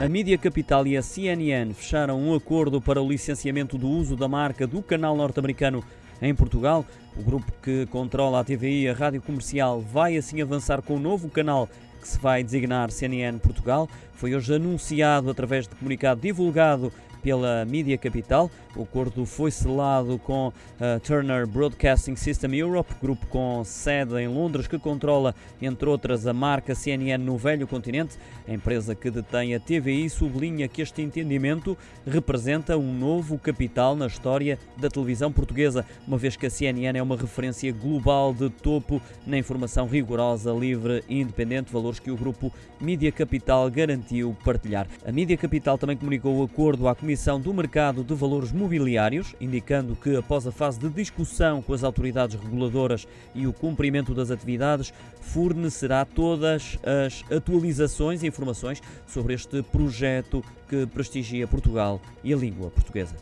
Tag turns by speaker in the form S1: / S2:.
S1: A Mídia Capital e a CNN fecharam um acordo para o licenciamento do uso da marca do canal norte-americano em Portugal. O grupo que controla a TVI e a rádio comercial vai assim avançar com o novo canal que se vai designar CNN Portugal. Foi hoje anunciado através de comunicado divulgado pela Mídia Capital. O acordo foi selado com a Turner Broadcasting System Europe, grupo com sede em Londres que controla, entre outras, a marca CNN no velho continente. A empresa que detém a TVI sublinha que este entendimento representa um novo capital na história da televisão portuguesa, uma vez que a CNN é uma referência global de topo na informação rigorosa, livre e independente, valores que o grupo Mídia Capital garantiu partilhar. A Mídia Capital também comunicou o acordo à Comissão do Mercado de Valores Mobiliários, indicando que, após a fase de discussão com as autoridades reguladoras e o cumprimento das atividades, fornecerá todas as atualizações e informações sobre este projeto que prestigia Portugal e a língua portuguesa.